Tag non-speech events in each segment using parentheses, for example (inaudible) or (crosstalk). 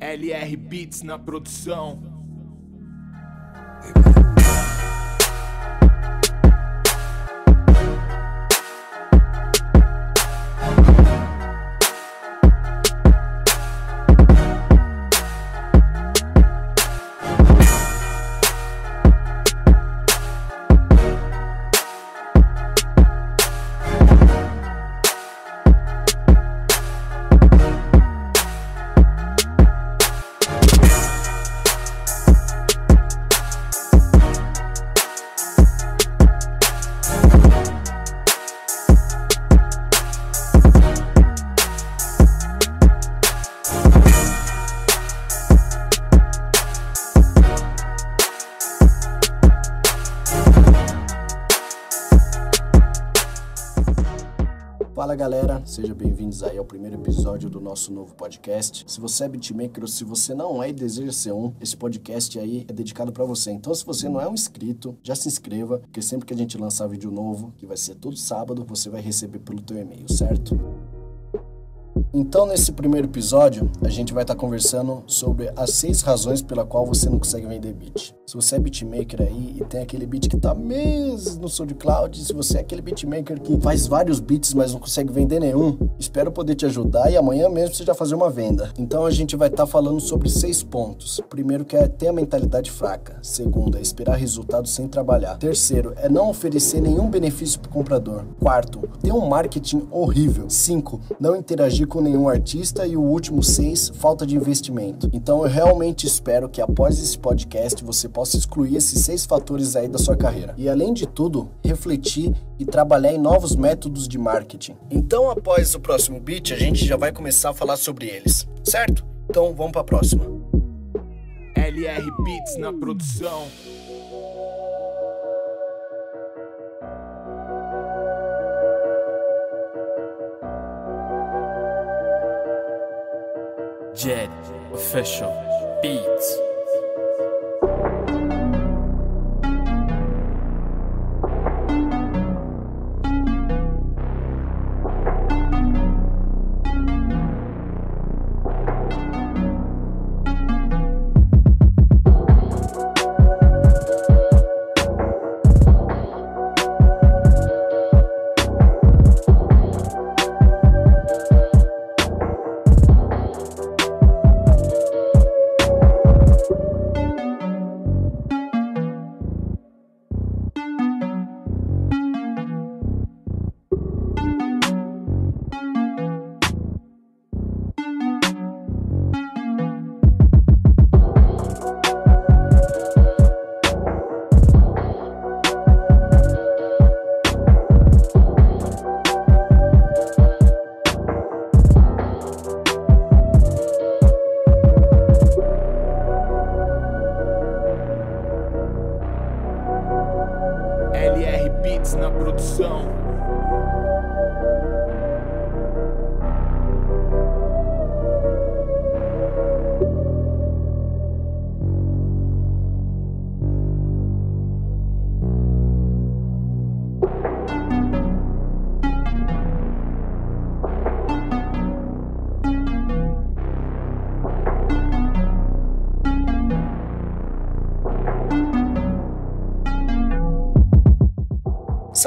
LR Beats na produção. Fala galera, sejam bem-vindos aí ao primeiro episódio do nosso novo podcast. Se você é beatmaker ou se você não é e deseja ser um, esse podcast aí é dedicado para você. Então, se você não é um inscrito, já se inscreva, porque sempre que a gente lançar vídeo novo, que vai ser todo sábado, você vai receber pelo teu e-mail, certo? Então, nesse primeiro episódio, a gente vai estar conversando sobre as seis razões pela qual você não consegue vender beat. Se você é beatmaker aí e tem aquele beat que tá meses no SoundCloud, se você é aquele beatmaker que faz vários beats, mas não consegue vender nenhum, espero poder te ajudar e amanhã mesmo você já fazer uma venda. Então, a gente vai estar falando sobre seis pontos. Primeiro, que é ter a mentalidade fraca. Segundo, é esperar resultados sem trabalhar. Terceiro, é não oferecer nenhum benefício para o comprador. Quarto, ter um marketing horrível. Cinco, não interagir com nenhum artista e o último seis, falta de investimento. Então eu realmente espero que após esse podcast você possa excluir esses seis fatores aí da sua carreira. E além de tudo, refletir e trabalhar em novos métodos de marketing. Então após o próximo beat, a gente já vai começar a falar sobre eles, certo? Então vamos para a próxima. LR Beats na produção. Jed Official Beats.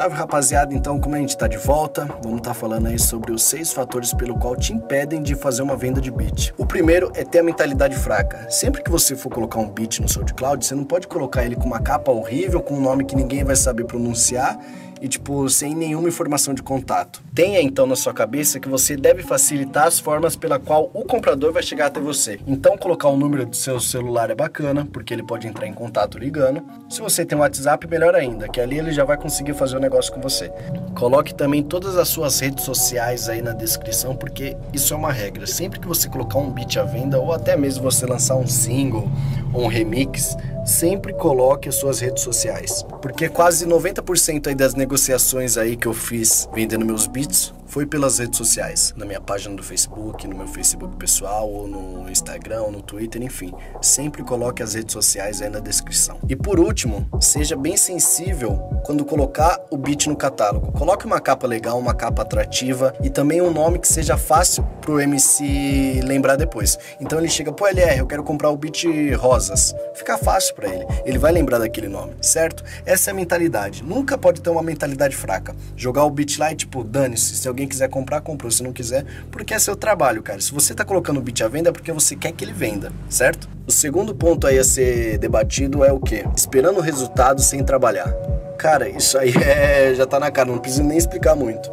Salve rapaziada, então como a gente tá de volta, vamos estar falando aí sobre os seis fatores pelo qual te impedem de fazer uma venda de beat. O primeiro é ter a mentalidade fraca. Sempre que você for colocar um beat no SoundCloud, você não pode colocar ele com uma capa horrível, com um nome que ninguém vai saber pronunciar e tipo sem nenhuma informação de contato. Tenha então na sua cabeça que você deve facilitar as formas pela qual o comprador vai chegar até você. Então colocar o número do seu celular é bacana, porque ele pode entrar em contato ligando. Se você tem um WhatsApp, melhor ainda, que ali ele já vai conseguir fazer o negócio com você. Coloque também todas as suas redes sociais aí na descrição, porque isso é uma regra. Sempre que você colocar um beat à venda ou até mesmo você lançar um single ou um remix, sempre coloque as suas redes sociais. Porque quase 90% aí das negociações aí que eu fiz vendendo meus beats Foi pelas redes sociais, na minha página do Facebook, no meu Facebook pessoal, ou no Instagram, ou no Twitter, enfim. Sempre coloque as redes sociais aí na descrição. E por último, seja bem sensível quando colocar o beat no catálogo. Coloque uma capa legal, uma capa atrativa e também um nome que seja fácil pro MC lembrar depois. Então ele chega, pô, LR, eu quero comprar o beat Rosas. Fica fácil para ele. Ele vai lembrar daquele nome, certo? Essa é a mentalidade. Nunca pode ter uma mentalidade fraca. Jogar o beat lá e tipo, dane-se. Se alguém quiser comprar, comprou. Se não quiser, porque é seu trabalho, cara. Se você tá colocando o beat à venda é porque você quer que ele venda, certo? O segundo ponto aí a ser debatido é o quê? Esperando o resultado sem trabalhar. Cara, isso aí (laughs) é, já tá na cara, não preciso nem explicar muito.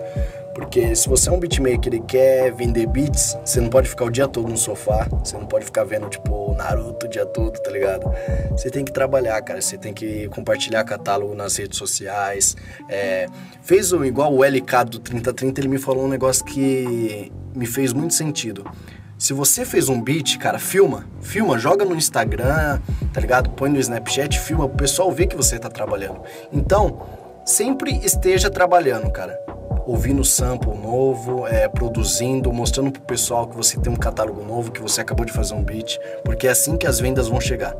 Porque se você é um beatmaker e quer vender beats, você não pode ficar o dia todo no sofá, você não pode ficar vendo, tipo, Naruto o dia todo, tá ligado? Você tem que trabalhar, cara, você tem que compartilhar catálogo nas redes sociais. É, fez um, igual o LK do 3030, ele me falou um negócio que me fez muito sentido. Se você fez um beat, cara, filma. Filma, joga no Instagram, tá ligado? Põe no Snapchat, filma, o pessoal vê que você tá trabalhando. Então, sempre esteja trabalhando, cara ouvindo sample novo, é, produzindo, mostrando pro pessoal que você tem um catálogo novo, que você acabou de fazer um beat, porque é assim que as vendas vão chegar.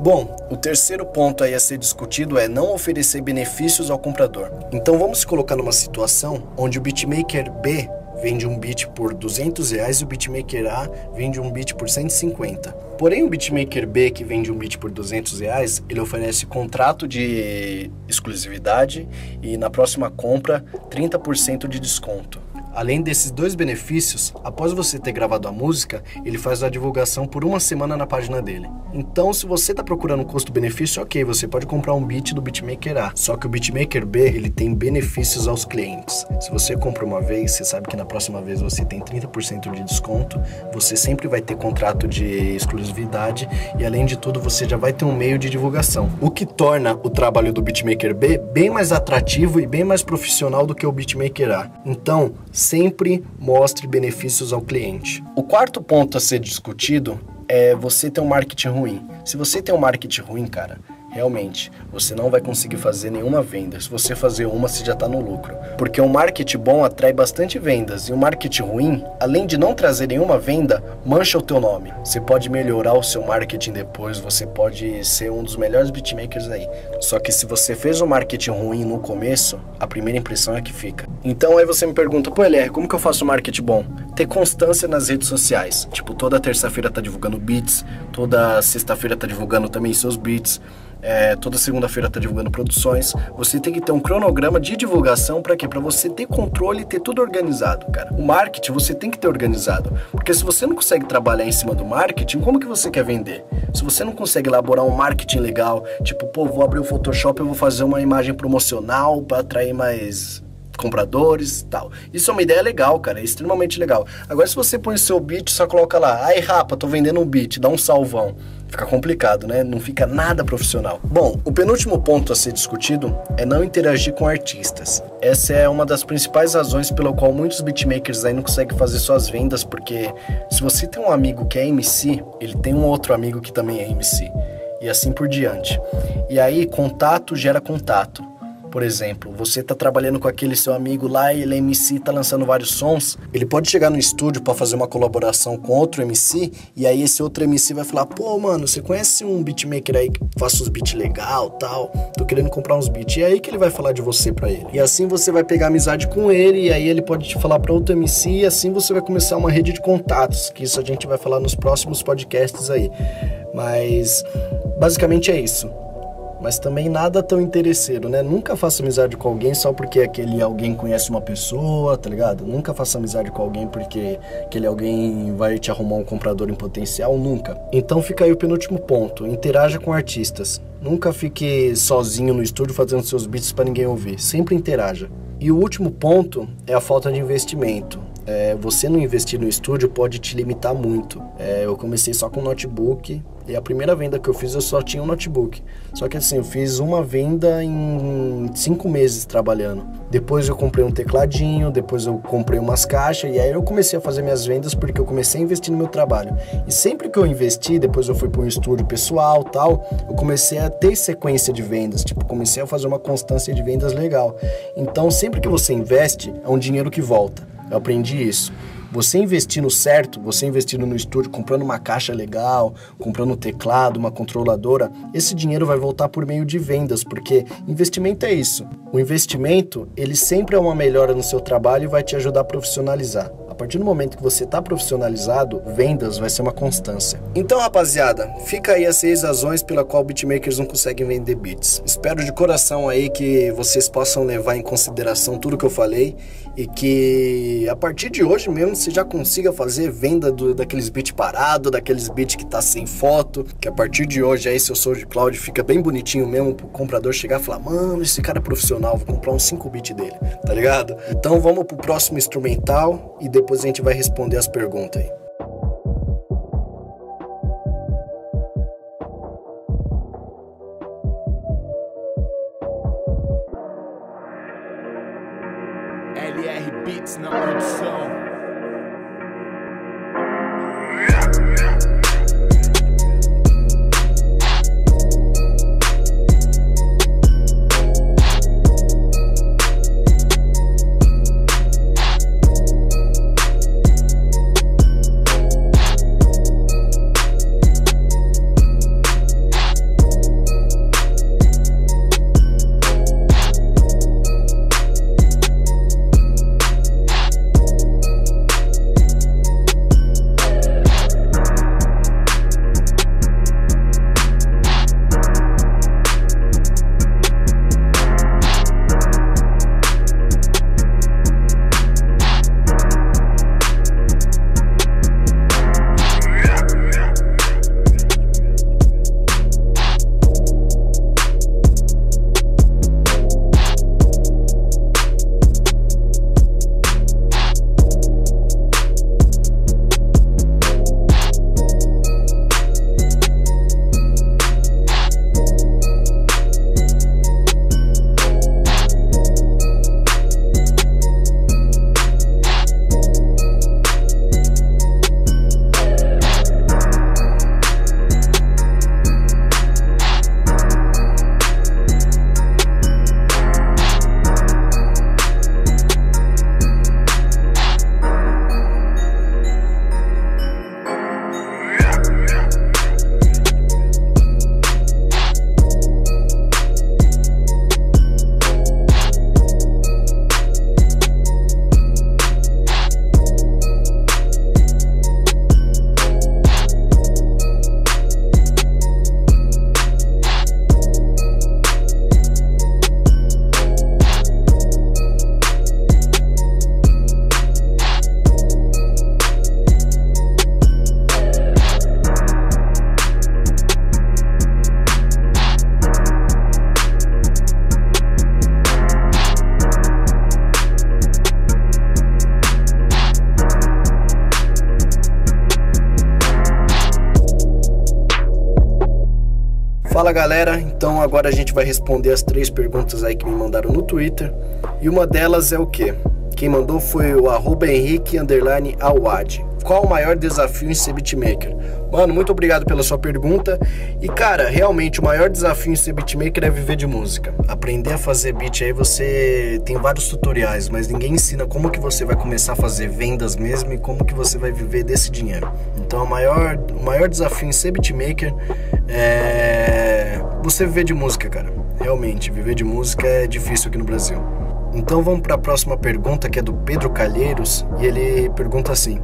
Bom, o terceiro ponto aí a ser discutido é não oferecer benefícios ao comprador. Então vamos se colocar numa situação onde o beatmaker B vende um beat por 200 reais e o beatmaker A vende um beat por 150. Porém, o beatmaker B, que vende um beat por 200 reais, ele oferece contrato de exclusividade e na próxima compra 30% de desconto. Além desses dois benefícios, após você ter gravado a música, ele faz a divulgação por uma semana na página dele. Então, se você está procurando um custo-benefício, ok, você pode comprar um beat do beatmaker A. Só que o beatmaker B, ele tem benefícios aos clientes. Se você compra uma vez, você sabe que na próxima vez você tem 30% de desconto, você sempre vai ter contrato de exclusividade e além de tudo, você já vai ter um meio de divulgação. O que torna o trabalho do beatmaker B bem mais atrativo e bem mais profissional do que o beatmaker A. Então, sempre mostre benefícios ao cliente. O quarto ponto a ser discutido é você ter um marketing ruim. Se você tem um marketing ruim, cara, realmente, você não vai conseguir fazer nenhuma venda. Se você fazer uma, você já está no lucro. Porque um marketing bom atrai bastante vendas e um marketing ruim, além de não trazer nenhuma venda, mancha o teu nome. Você pode melhorar o seu marketing depois, você pode ser um dos melhores beatmakers aí. Só que se você fez um marketing ruim no começo, a primeira impressão é que fica. Então aí você me pergunta, pô, LR, como que eu faço marketing bom? Ter constância nas redes sociais. Tipo, toda terça-feira tá divulgando beats, toda sexta-feira tá divulgando também seus beats é, toda segunda-feira está divulgando produções. Você tem que ter um cronograma de divulgação para quê? Para você ter controle e ter tudo organizado, cara. O marketing você tem que ter organizado, porque se você não consegue trabalhar em cima do marketing, como que você quer vender? Se você não consegue elaborar um marketing legal, tipo, pô, vou abrir o Photoshop, eu vou fazer uma imagem promocional para atrair mais compradores e tal. Isso é uma ideia legal, cara, é extremamente legal. Agora, se você põe o seu beat, só coloca lá, ai rapa, tô vendendo um beat, dá um salvão. Fica complicado, né? Não fica nada profissional. Bom, o penúltimo ponto a ser discutido é não interagir com artistas. Essa é uma das principais razões pela qual muitos beatmakers aí não conseguem fazer suas vendas, porque se você tem um amigo que é MC, ele tem um outro amigo que também é MC. E assim por diante. E aí, contato gera contato. Por exemplo, você tá trabalhando com aquele seu amigo lá e ele é MC, tá lançando vários sons. Ele pode chegar no estúdio para fazer uma colaboração com outro MC e aí esse outro MC vai falar: "Pô, mano, você conhece um beatmaker aí que faça uns beats legal, tal? Tô querendo comprar uns beats". E é aí que ele vai falar de você para ele. E assim você vai pegar amizade com ele e aí ele pode te falar para outro MC e assim você vai começar uma rede de contatos, que isso a gente vai falar nos próximos podcasts aí. Mas basicamente é isso mas também nada tão interesseiro, né? Nunca faça amizade com alguém só porque aquele alguém conhece uma pessoa, tá ligado? Nunca faça amizade com alguém porque aquele alguém vai te arrumar um comprador em potencial, nunca. Então fica aí o penúltimo ponto, interaja com artistas. Nunca fique sozinho no estúdio fazendo seus beats para ninguém ouvir, sempre interaja. E o último ponto é a falta de investimento. É, você não investir no estúdio pode te limitar muito. É, eu comecei só com notebook E a primeira venda que eu fiz eu só tinha um notebook. Só que assim, eu fiz uma venda em cinco meses trabalhando. Depois eu comprei um tecladinho, depois eu comprei umas caixas e aí eu comecei a fazer minhas vendas porque eu comecei a investir no meu trabalho. E sempre que eu investi, depois eu fui para um estúdio pessoal tal, eu comecei a ter sequência de vendas. Tipo, comecei a fazer uma constância de vendas legal. Então, sempre que você investe, é um dinheiro que volta. Eu aprendi isso. Você investindo certo, você investindo no estúdio, comprando uma caixa legal, comprando um teclado, uma controladora, esse dinheiro vai voltar por meio de vendas, porque investimento é isso. O investimento, ele sempre é uma melhora no seu trabalho e vai te ajudar a profissionalizar partir do momento que você está profissionalizado, vendas vai ser uma constância. Então, rapaziada, fica aí as seis razões pela qual beatmakers não conseguem vender beats. Espero de coração aí que vocês possam levar em consideração tudo que eu falei e que a partir de hoje mesmo você já consiga fazer venda do, daqueles beats parados, daqueles beats que tá sem foto, que a partir de hoje aí seu SoundCloud fica bem bonitinho mesmo pro comprador chegar e falar, mano, esse cara é profissional, vou comprar uns 5 beats dele, tá ligado? Então vamos pro próximo instrumental e depois depois a gente vai responder as perguntas aí. Fala galera, então agora a gente vai responder as três perguntas aí que me mandaram no Twitter. E uma delas é o que? Quem mandou foi o arroba Henrique Awad. Qual o maior desafio em ser beatmaker? Mano, muito obrigado pela sua pergunta. E cara, realmente o maior desafio em ser beatmaker é viver de música. Aprender a fazer beat aí você tem vários tutoriais, mas ninguém ensina como que você vai começar a fazer vendas mesmo e como que você vai viver desse dinheiro. Então, o maior, o maior desafio em ser beatmaker é você viver de música, cara. Realmente, viver de música é difícil aqui no Brasil. Então vamos para a próxima pergunta que é do Pedro Calheiros e ele pergunta assim: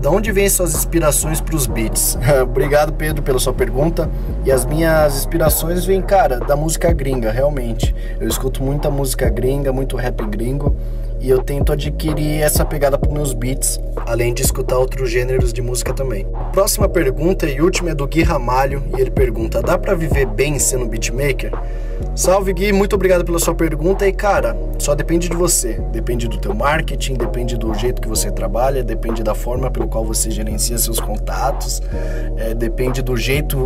Da onde vêm suas inspirações para os beats? (laughs) Obrigado, Pedro, pela sua pergunta. E as minhas inspirações vêm, cara, da música gringa, realmente. Eu escuto muita música gringa, muito rap gringo. E eu tento adquirir essa pegada para meus beats, além de escutar outros gêneros de música também. Próxima pergunta e última é do Gui Ramalho e ele pergunta: dá para viver bem sendo beatmaker? Salve Gui, muito obrigado pela sua pergunta e cara, só depende de você, depende do teu marketing, depende do jeito que você trabalha, depende da forma pelo qual você gerencia seus contatos, é, depende do jeito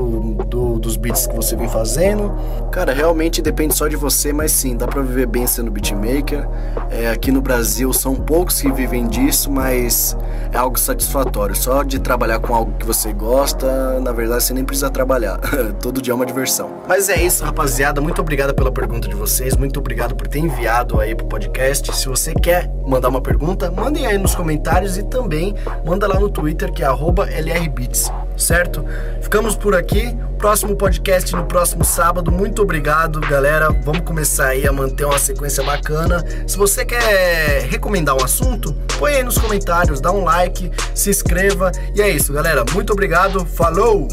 do, dos beats que você vem fazendo. Cara, realmente depende só de você, mas sim, dá para viver bem sendo beatmaker. É, aqui no Brasil são poucos que vivem disso, mas é algo satisfatório. Só de trabalhar com algo que você gosta, na verdade você nem precisa trabalhar. (laughs) Todo dia é uma diversão. Mas é isso, rapaziada. Muito obrigado pela pergunta de vocês. Muito obrigado por ter enviado aí pro podcast. Se você quer mandar uma pergunta, mandem aí nos comentários e também manda lá no Twitter que é @lrbits, certo? Ficamos por aqui. Próximo podcast no próximo sábado. Muito obrigado, galera. Vamos começar aí a manter uma sequência bacana. Se você quer recomendar um assunto, põe aí nos comentários, dá um like, se inscreva. E é isso, galera. Muito obrigado. Falou!